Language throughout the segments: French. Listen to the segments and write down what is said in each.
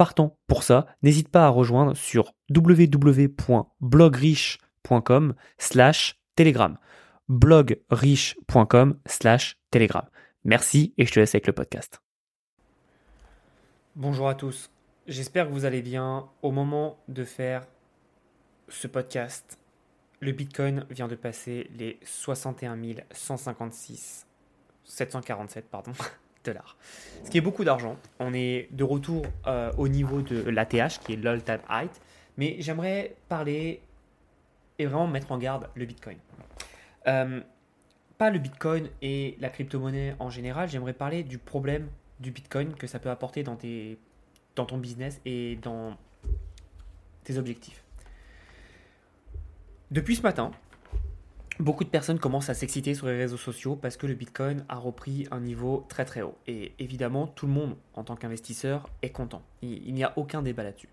partant pour ça, n'hésite pas à rejoindre sur www.blogriche.com slash telegram. blogriche.com slash telegram. Merci et je te laisse avec le podcast. Bonjour à tous, j'espère que vous allez bien. Au moment de faire ce podcast, le Bitcoin vient de passer les 61 156 747 pardon dollars. Ce qui est beaucoup d'argent. On est de retour euh, au niveau de l'ATH, qui est l'all time height. Mais j'aimerais parler et vraiment mettre en garde le Bitcoin. Euh, pas le Bitcoin et la crypto-monnaie en général, j'aimerais parler du problème du Bitcoin que ça peut apporter dans, tes, dans ton business et dans tes objectifs. Depuis ce matin, Beaucoup de personnes commencent à s'exciter sur les réseaux sociaux parce que le Bitcoin a repris un niveau très très haut. Et évidemment, tout le monde, en tant qu'investisseur, est content. Il, n'y a aucun débat là-dessus.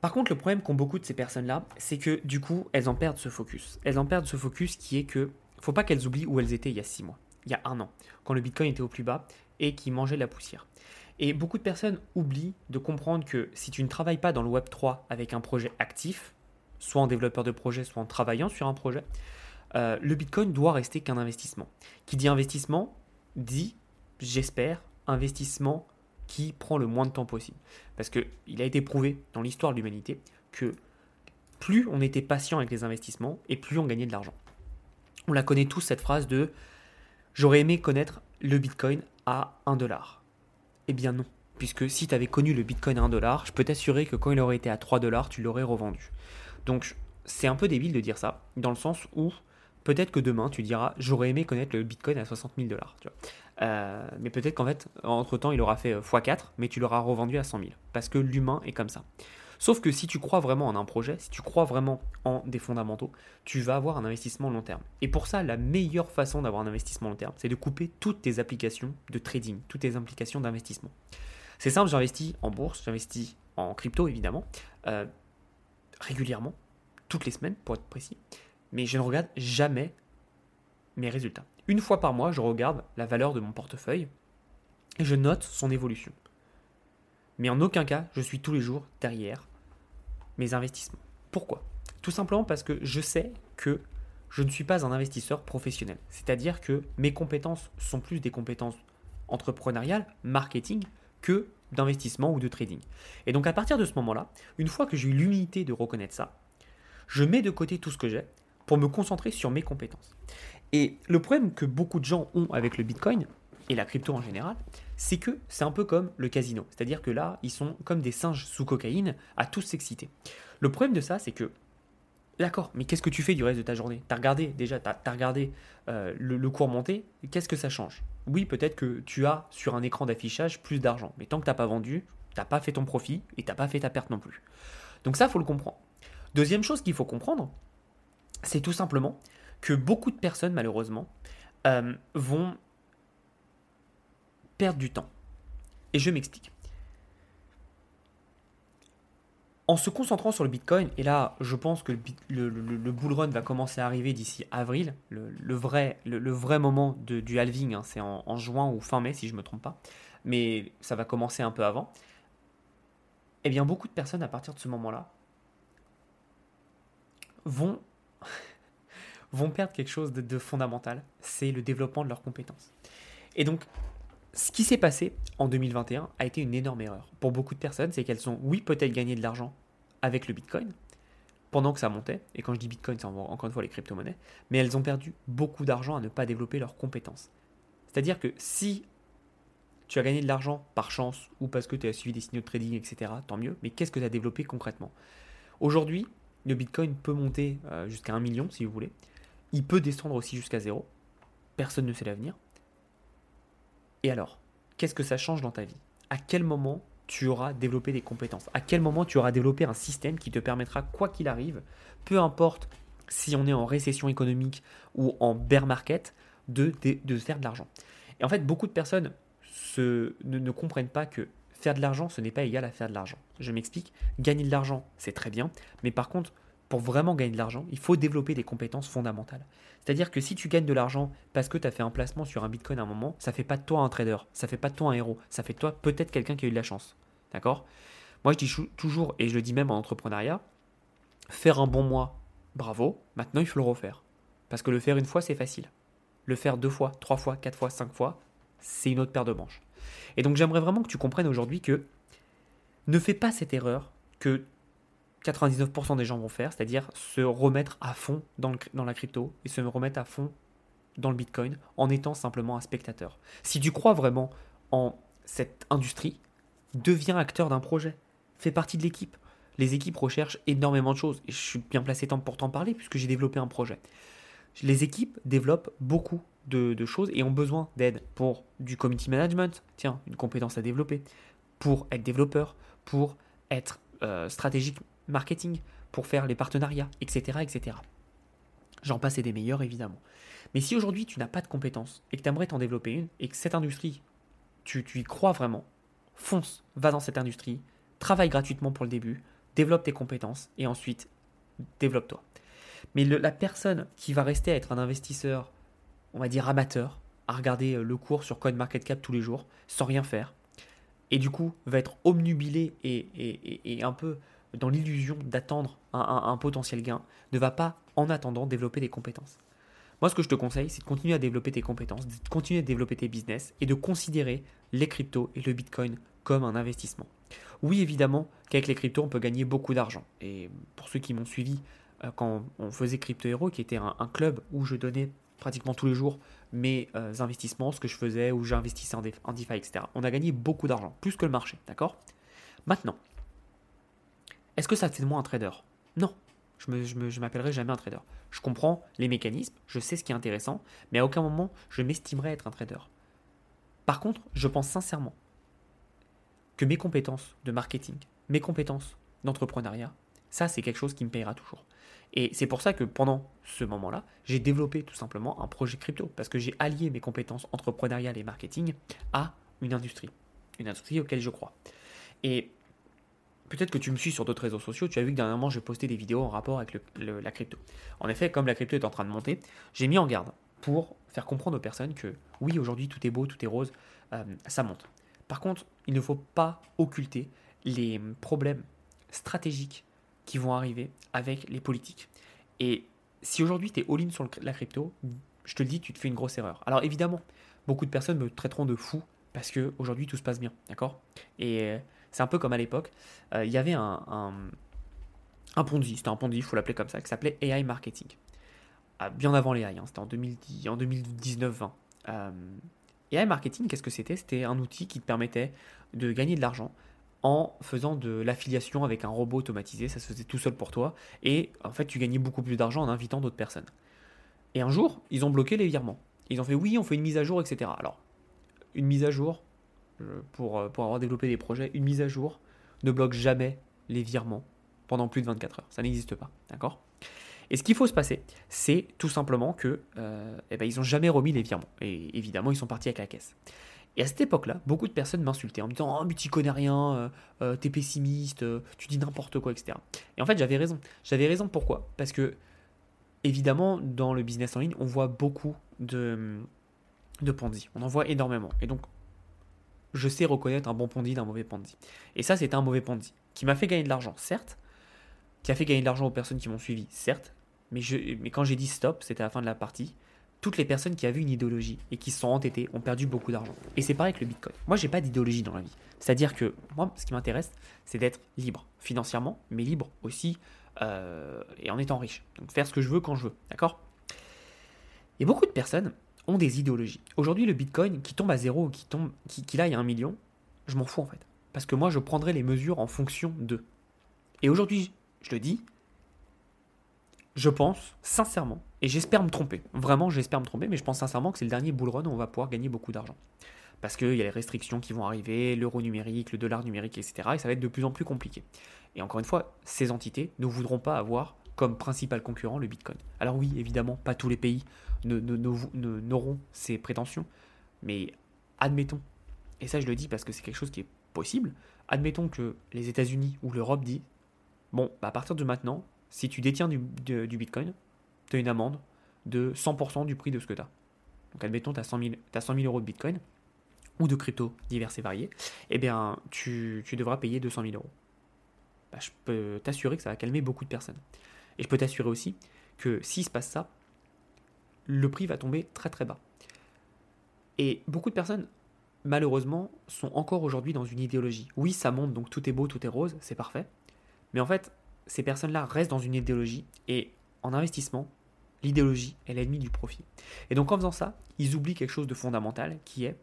Par contre, le problème qu'ont beaucoup de ces personnes-là, c'est que du coup, elles en perdent ce focus. Elles en perdent ce focus qui est que, faut pas qu'elles oublient où elles étaient il y a six mois, il y a un an, quand le Bitcoin était au plus bas et qui mangeait de la poussière. Et beaucoup de personnes oublient de comprendre que si tu ne travailles pas dans le Web 3 avec un projet actif, soit en développeur de projet, soit en travaillant sur un projet, euh, le Bitcoin doit rester qu'un investissement. Qui dit investissement dit, j'espère, investissement qui prend le moins de temps possible. Parce qu'il a été prouvé dans l'histoire de l'humanité que plus on était patient avec les investissements et plus on gagnait de l'argent. On la connaît tous cette phrase de j'aurais aimé connaître le Bitcoin à 1 dollar. Eh bien non, puisque si tu avais connu le Bitcoin à 1 dollar, je peux t'assurer que quand il aurait été à 3 dollars, tu l'aurais revendu. Donc c'est un peu débile de dire ça, dans le sens où Peut-être que demain, tu diras, j'aurais aimé connaître le Bitcoin à 60 000 dollars. Euh, mais peut-être qu'en fait, entre-temps, il aura fait x4, euh, mais tu l'auras revendu à 100 000. Parce que l'humain est comme ça. Sauf que si tu crois vraiment en un projet, si tu crois vraiment en des fondamentaux, tu vas avoir un investissement long terme. Et pour ça, la meilleure façon d'avoir un investissement long terme, c'est de couper toutes tes applications de trading, toutes tes applications d'investissement. C'est simple, j'investis en bourse, j'investis en crypto évidemment, euh, régulièrement, toutes les semaines pour être précis mais je ne regarde jamais mes résultats. Une fois par mois, je regarde la valeur de mon portefeuille et je note son évolution. Mais en aucun cas, je suis tous les jours derrière mes investissements. Pourquoi? Tout simplement parce que je sais que je ne suis pas un investisseur professionnel. C'est-à-dire que mes compétences sont plus des compétences entrepreneuriales, marketing, que d'investissement ou de trading. Et donc à partir de ce moment-là, une fois que j'ai eu l'humilité de reconnaître ça, je mets de côté tout ce que j'ai pour me concentrer sur mes compétences. Et le problème que beaucoup de gens ont avec le Bitcoin, et la crypto en général, c'est que c'est un peu comme le casino. C'est-à-dire que là, ils sont comme des singes sous cocaïne à tous s'exciter. Le problème de ça, c'est que, d'accord, mais qu'est-ce que tu fais du reste de ta journée? T'as regardé, déjà, t'as as regardé euh, le, le, cours monter, qu'est-ce que ça change? Oui, peut-être que tu as sur un écran d'affichage plus d'argent, mais tant que t'as pas vendu, t'as pas fait ton profit et t'as pas fait ta perte non plus. Donc ça, faut le comprendre. Deuxième chose qu'il faut comprendre, c'est tout simplement que beaucoup de personnes, malheureusement, euh, vont perdre du temps. Et je m'explique. En se concentrant sur le Bitcoin, et là je pense que le, bull run va commencer à arriver d'ici avril, le, vrai, le, vrai moment de, du halving, hein, c'est en, en, juin ou fin mai si je ne me trompe pas, mais ça va commencer un peu avant, eh bien beaucoup de personnes à partir de ce moment-là vont vont perdre quelque chose de, fondamental, c'est le développement de leurs compétences. Et donc, ce qui s'est passé en 2021 a été une énorme erreur. Pour beaucoup de personnes, c'est qu'elles ont, oui, peut-être gagné de l'argent avec le Bitcoin, pendant que ça montait, et quand je dis Bitcoin, c'est encore une fois les crypto-monnaies, mais elles ont perdu beaucoup d'argent à ne pas développer leurs compétences. C'est-à-dire que si tu as gagné de l'argent par chance ou parce que tu as suivi des signaux de trading, etc., tant mieux, mais qu'est-ce que tu as développé concrètement? Aujourd'hui, le Bitcoin peut monter euh, jusqu'à 1 million si vous voulez. Il peut descendre aussi jusqu'à zéro. Personne ne sait l'avenir. Et alors, qu'est-ce que ça change dans ta vie? À quel moment tu auras développé des compétences? À quel moment tu auras développé un système qui te permettra, quoi qu'il arrive, peu importe si on est en récession économique ou en bear market, de, faire de l'argent? Et en fait, beaucoup de personnes ne comprennent pas que faire de l'argent, ce n'est pas égal à faire de l'argent. Je m'explique, gagner de l'argent, c'est très bien, mais par contre, pour vraiment gagner de l'argent, il faut développer des compétences fondamentales. C'est-à-dire que si tu gagnes de l'argent parce que tu as fait un placement sur un bitcoin à un moment, ça fait pas de toi un trader, ça fait pas de toi un héros, ça fait de toi peut-être quelqu'un qui a eu de la chance. D'accord? Moi je dis toujours, et je le dis même en entrepreneuriat, faire un bon mois, bravo, maintenant il faut le refaire. Parce que le faire une fois, c'est facile. Le faire deux fois, trois fois, quatre fois, cinq fois, c'est une autre paire de manches. Et donc j'aimerais vraiment que tu comprennes aujourd'hui que ne fais pas cette erreur que 99% des gens vont faire, c'est-à-dire se remettre à fond dans, la crypto et se remettre à fond dans le Bitcoin en étant simplement un spectateur. Si tu crois vraiment en cette industrie, deviens acteur d'un projet, fais partie de l'équipe. Les équipes recherchent énormément de choses et je suis bien placé pour t'en parler puisque j'ai développé un projet. Les équipes développent beaucoup de, choses et ont besoin d'aide pour du community management, tiens, une compétence à développer, pour être développeur, pour être euh, stratégique marketing, pour faire les partenariats, etc. etc. J'en passe et des meilleurs, évidemment. Mais si aujourd'hui tu n'as pas de compétences et que tu aimerais t'en développer une et que cette industrie, tu, tu y crois vraiment, fonce, va dans cette industrie, travaille gratuitement pour le début, développe tes compétences et ensuite développe-toi. Mais la personne qui va rester à être un investisseur, on va dire amateur, à regarder euh, le cours sur CoinMarketCap tous les jours, sans rien faire, et du coup va être omnubilé et un peu dans l'illusion d'attendre un, potentiel gain, ne va pas, en attendant, développer des compétences. Moi, ce que je te conseille, c'est de continuer à développer tes compétences, de continuer à développer tes business et de considérer les cryptos et le Bitcoin comme un investissement. Oui, évidemment qu'avec les cryptos, on peut gagner beaucoup d'argent. Et pour ceux qui m'ont suivi euh, quand on faisait Crypto Hero, qui était un, club où je donnais pratiquement tous les jours mes euh, investissements, ce que je faisais, où j'investissais en, DeFi, etc. On a gagné beaucoup d'argent, plus que le marché, d'accord? Maintenant, est-ce que ça fait de moi un trader? Non. Je ne je m'appellerai jamais un trader. Je comprends les mécanismes, je sais ce qui est intéressant, mais à aucun moment je m'estimerai être un trader. Par contre, je pense sincèrement que mes compétences de marketing, mes compétences d'entrepreneuriat, ça c'est quelque chose qui me payera toujours. Et c'est pour ça que pendant ce moment-là, j'ai développé tout simplement un projet crypto, parce que j'ai allié mes compétences entrepreneuriales et marketing à une industrie, une industrie auquel je crois. Et peut-être que tu me suis sur d'autres réseaux sociaux, tu as vu que dernièrement j'ai posté des vidéos en rapport avec la crypto. En effet, comme la crypto est en train de monter, j'ai mis en garde pour faire comprendre aux personnes que oui, aujourd'hui tout est beau, tout est rose, euh, ça monte. Par contre, il ne faut pas occulter les problèmes stratégiques qui vont arriver avec les politiques. Et si aujourd'hui tu es all-in sur la crypto, je te le dis, tu te fais une grosse erreur. Alors évidemment, beaucoup de personnes me traiteront de fou parce que aujourd'hui tout se passe bien, d'accord? Et c'est un peu comme à l'époque, euh, il y avait un, un, un Ponzi, c'était un Ponzi, il faut l'appeler comme ça, qui s'appelait AI Marketing. Ah, bien avant les AI, hein, c'était en, 2010, en 2019-20. Euh, AI Marketing, qu'est-ce que c'était? C'était un outil qui te permettait de gagner de l'argent en faisant de l'affiliation avec un robot automatisé, ça se faisait tout seul pour toi, et en fait tu gagnais beaucoup plus d'argent en invitant d'autres personnes. Et un jour, ils ont bloqué les virements. Ils ont fait oui, on fait une mise à jour, etc. Alors, une mise à jour, euh, pour, euh, pour avoir développé des projets, une mise à jour ne bloque jamais les virements pendant plus de 24 heures. Ça n'existe pas. D'accord? Et ce qu'il faut se passer, c'est tout simplement que euh, eh ben, ils n'ont jamais remis les virements. Et évidemment, ils sont partis avec la caisse. Et à cette époque-là, beaucoup de personnes m'insultaient en me disant Oh, mais tu connais rien, t'es pessimiste, tu dis n'importe quoi, etc. Et en fait, j'avais raison. J'avais raison pourquoi? Parce que, évidemment, dans le business en ligne, on voit beaucoup de, de Ponzi. On en voit énormément. Et donc, je sais reconnaître un bon Ponzi d'un mauvais Ponzi. Et ça, c'était un mauvais Ponzi qui m'a fait gagner de l'argent, certes, qui a fait gagner de l'argent aux personnes qui m'ont suivi, certes, mais, mais quand j'ai dit stop, c'était à la fin de la partie, toutes les personnes qui avaient une idéologie et qui se sont entêtées ont perdu beaucoup d'argent. Et c'est pareil avec le Bitcoin. Moi, j'ai pas d'idéologie dans la vie. C'est-à-dire que moi, ce qui m'intéresse, c'est d'être libre financièrement, mais libre aussi euh, et en étant riche. Donc faire ce que je veux quand je veux. D'accord? Et beaucoup de personnes ont des idéologies. Aujourd'hui, le Bitcoin qui tombe à zéro, qui tombe, qui, qui là, a un million, je m'en fous en fait. Parce que moi, je prendrai les mesures en fonction de. Et aujourd'hui, je le dis, je pense sincèrement, et j'espère me tromper, vraiment j'espère me tromper, mais je pense sincèrement que c'est le dernier bull run où on va pouvoir gagner beaucoup d'argent. Parce qu'il y a les restrictions qui vont arriver, l'euro numérique, le dollar numérique, etc. Et ça va être de plus en plus compliqué. Et encore une fois, ces entités ne voudront pas avoir comme principal concurrent le Bitcoin. Alors oui, évidemment, pas tous les pays n'auront ces prétentions, mais admettons, et ça je le dis parce que c'est quelque chose qui est possible, admettons que les États-Unis ou l'Europe disent, bon, bah, à partir de maintenant, si tu détiens du, Bitcoin, tu as une amende de 100% du prix de ce que tu as. Donc admettons, tu as 100 000, euros de Bitcoin ou de crypto divers et variés, eh bien, tu, devras payer 200 000 euros. Bah, je peux t'assurer que ça va calmer beaucoup de personnes. Et je peux t'assurer aussi que s'il se passe ça, le prix va tomber très très bas. Et beaucoup de personnes, malheureusement, sont encore aujourd'hui dans une idéologie. Oui, ça monte, donc tout est beau, tout est rose, c'est parfait. Mais en fait, ces personnes-là restent dans une idéologie. Et en investissement, l'idéologie est l'ennemi du profit. Et donc en faisant ça, ils oublient quelque chose de fondamental qui est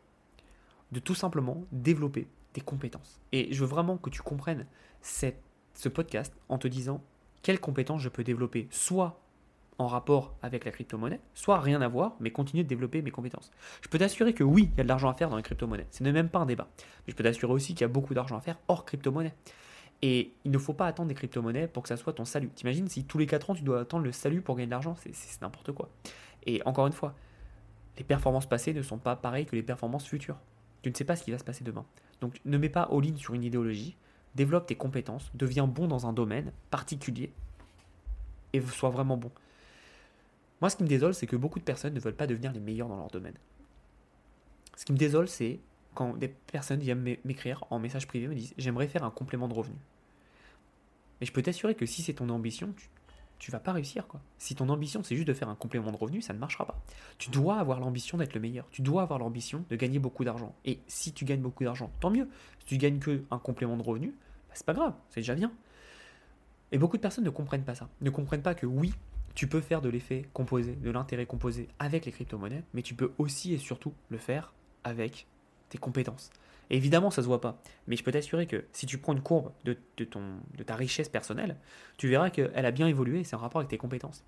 de tout simplement développer des compétences. Et je veux vraiment que tu comprennes ce podcast en te disant quelles compétences je peux développer, soit en rapport avec la crypto-monnaie, soit rien à voir, mais continuer de développer mes compétences. Je peux t'assurer que oui, il y a de l'argent à faire dans les crypto-monnaies. Ce n'est même pas un débat. Mais je peux t'assurer aussi qu'il y a beaucoup d'argent à faire hors crypto-monnaie. Et il ne faut pas attendre des crypto-monnaies pour que ça soit ton salut. T'imagines si tous les 4 ans tu dois attendre le salut pour gagner de l'argent C'est n'importe quoi. Et encore une fois, les performances passées ne sont pas pareilles que les performances futures. Tu ne sais pas ce qui va se passer demain. Donc ne mets pas all-in sur une idéologie, développe tes compétences, deviens bon dans un domaine particulier et sois vraiment bon. Moi, ce qui me désole, c'est que beaucoup de personnes ne veulent pas devenir les meilleurs dans leur domaine. Ce qui me désole, c'est quand des personnes viennent m'écrire en message privé, me disent J'aimerais faire un complément de revenu. Mais je peux t'assurer que si c'est ton ambition, tu, ne vas pas réussir. Si ton ambition, c'est juste de faire un complément de revenu, ça ne marchera pas. Tu dois avoir l'ambition d'être le meilleur. Tu dois avoir l'ambition de gagner beaucoup d'argent. Et si tu gagnes beaucoup d'argent, tant mieux. Si tu gagnes que un complément de revenu, bah, c'est pas grave, c'est déjà bien. Et beaucoup de personnes ne comprennent pas ça. Ne comprennent pas que oui, tu peux faire de l'effet composé, de l'intérêt composé avec les crypto-monnaies, mais tu peux aussi et surtout le faire avec tes compétences. Évidemment, ça se voit pas. Mais je peux t'assurer que si tu prends une courbe de, ton, de ta richesse personnelle, tu verras qu'elle a bien évolué c'est en rapport avec tes compétences.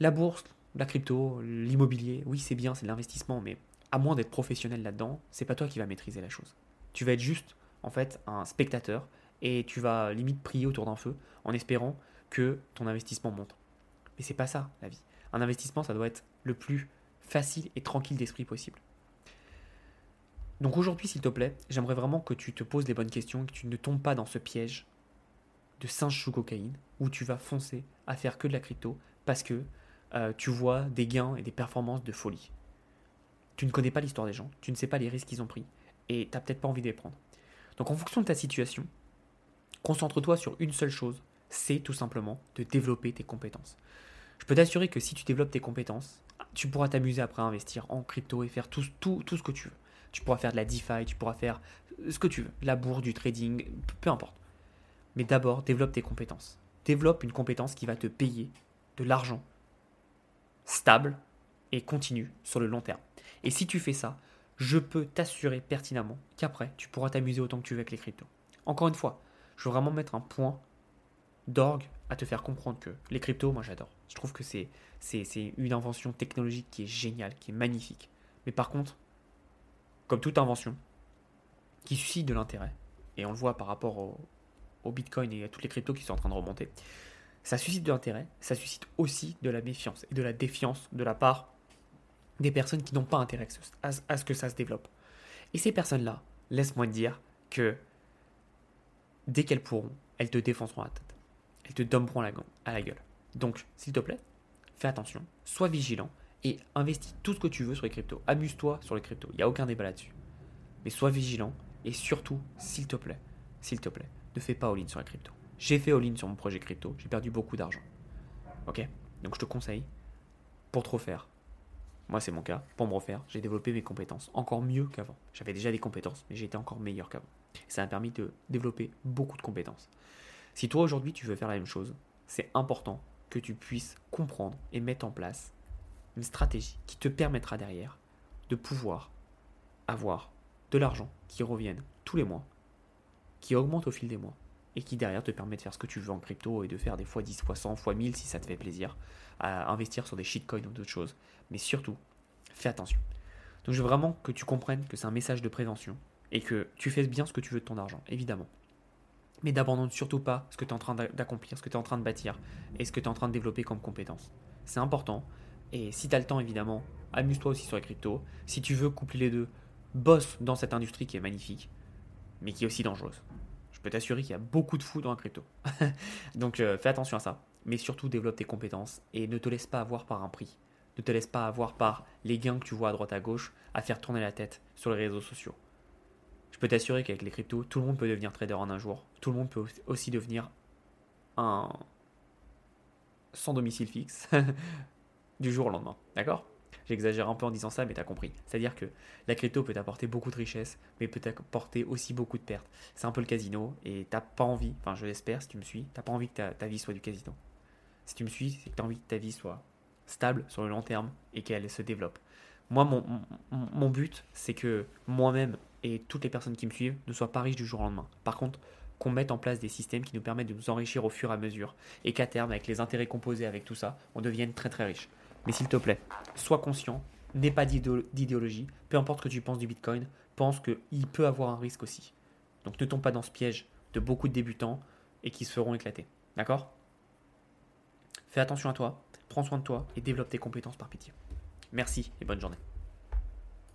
La bourse, la crypto, l'immobilier, oui, c'est bien, c'est de l'investissement, mais à moins d'être professionnel là-dedans, c'est pas toi qui vas maîtriser la chose. Tu vas être juste, en fait, un spectateur et tu vas limite prier autour d'un feu en espérant que ton investissement monte. Mais c'est pas ça, la vie. Un investissement, ça doit être le plus facile et tranquille d'esprit possible. Donc aujourd'hui, s'il te plaît, j'aimerais vraiment que tu te poses les bonnes questions, que tu ne tombes pas dans ce piège de singe sous cocaïne, où tu vas foncer à faire que de la crypto parce que euh, tu vois des gains et des performances de folie. Tu ne connais pas l'histoire des gens, tu ne sais pas les risques qu'ils ont pris, et tu n'as peut-être pas envie de les prendre. Donc en fonction de ta situation, concentre-toi sur une seule chose, c'est tout simplement de développer tes compétences. Je peux t'assurer que si tu développes tes compétences, tu pourras t'amuser après à investir en crypto et faire tout ce que tu veux. Tu pourras faire de la DeFi, tu pourras faire ce que tu veux, la bourse, du trading, peu importe. Mais d'abord, développe tes compétences. Développe une compétence qui va te payer de l'argent stable et continue sur le long terme. Et si tu fais ça, je peux t'assurer pertinemment qu'après, tu pourras t'amuser autant que tu veux avec les cryptos. Encore une fois, je veux vraiment mettre un point d'orgue à te faire comprendre que les cryptos, moi j'adore. Je trouve que c'est, une invention technologique qui est géniale, qui est magnifique. Mais par contre, comme toute invention, qui suscite de l'intérêt, et on le voit par rapport au, Bitcoin et à toutes les cryptos qui sont en train de remonter, ça suscite de l'intérêt, ça suscite aussi de la méfiance et de la défiance de la part des personnes qui n'ont pas intérêt à, à ce que ça se développe. Et ces personnes-là, laisse-moi te dire que dès qu'elles pourront, elles te défonceront la tête elles te domperont à la gueule. Donc, s'il te plaît, fais attention, sois vigilant et investis tout ce que tu veux sur les cryptos. Amuse-toi sur les cryptos, il n'y a aucun débat là-dessus. Mais sois vigilant et surtout, s'il te plaît, s'il te plaît, ne fais pas all-in sur les cryptos. J'ai fait all-in sur mon projet crypto, j'ai perdu beaucoup d'argent. Ok? Donc je te conseille, pour te refaire, moi c'est mon cas, pour me refaire, j'ai développé mes compétences encore mieux qu'avant. J'avais déjà des compétences, mais j'étais encore meilleur qu'avant. Ça m'a permis de développer beaucoup de compétences. Si toi aujourd'hui tu veux faire la même chose, c'est important que tu puisses comprendre et mettre en place une stratégie qui te permettra derrière de pouvoir avoir de l'argent qui revienne tous les mois, qui augmente au fil des mois et qui derrière te permet de faire ce que tu veux en crypto et de faire des fois 10, fois 100, fois 1000 si ça te fait plaisir, à investir sur des shitcoins ou d'autres choses. Mais surtout, fais attention. Donc je veux vraiment que tu comprennes que c'est un message de prévention et que tu fais bien ce que tu veux de ton argent, évidemment. Mais n'abandonne surtout pas ce que tu es en train d'accomplir, ce que tu es en train de bâtir et ce que tu es en train de développer comme compétence. C'est important. Et si tu as le temps, évidemment, amuse-toi aussi sur les cryptos. Si tu veux coupler les deux, bosse dans cette industrie qui est magnifique, mais qui est aussi dangereuse. Je peux t'assurer qu'il y a beaucoup de fous dans la crypto. Donc euh, fais attention à ça. Mais surtout développe tes compétences et ne te laisse pas avoir par un prix. Ne te laisse pas avoir par les gains que tu vois à droite à gauche à faire tourner la tête sur les réseaux sociaux. Je peux t'assurer qu'avec les cryptos, tout le monde peut devenir trader en un jour. Tout le monde peut aussi devenir un sans domicile fixe du jour au lendemain. D'accord? J'exagère un peu en disant ça, mais tu as compris. C'est-à-dire que la crypto peut t'apporter beaucoup de richesses, mais peut t'apporter aussi beaucoup de pertes. C'est un peu le casino, et t'as pas envie, enfin je l'espère si tu me suis, t'as pas envie que ta, vie soit du casino. Si tu me suis, c'est que tu as envie que ta vie soit stable sur le long terme et qu'elle se développe. Moi, mon, mon but, c'est que moi-même et toutes les personnes qui me suivent ne soient pas riches du jour au lendemain. Par contre, qu'on mette en place des systèmes qui nous permettent de nous enrichir au fur et à mesure et qu'à terme, avec les intérêts composés avec tout ça, on devienne très très riche. Mais s'il te plaît, sois conscient, n'aie pas d'idéologie, peu importe ce que tu penses du Bitcoin, pense qu'il peut avoir un risque aussi. Donc ne tombe pas dans ce piège de beaucoup de débutants et qui se feront éclater. D'accord? Fais attention à toi, prends soin de toi et développe tes compétences par pitié. Merci et bonne journée.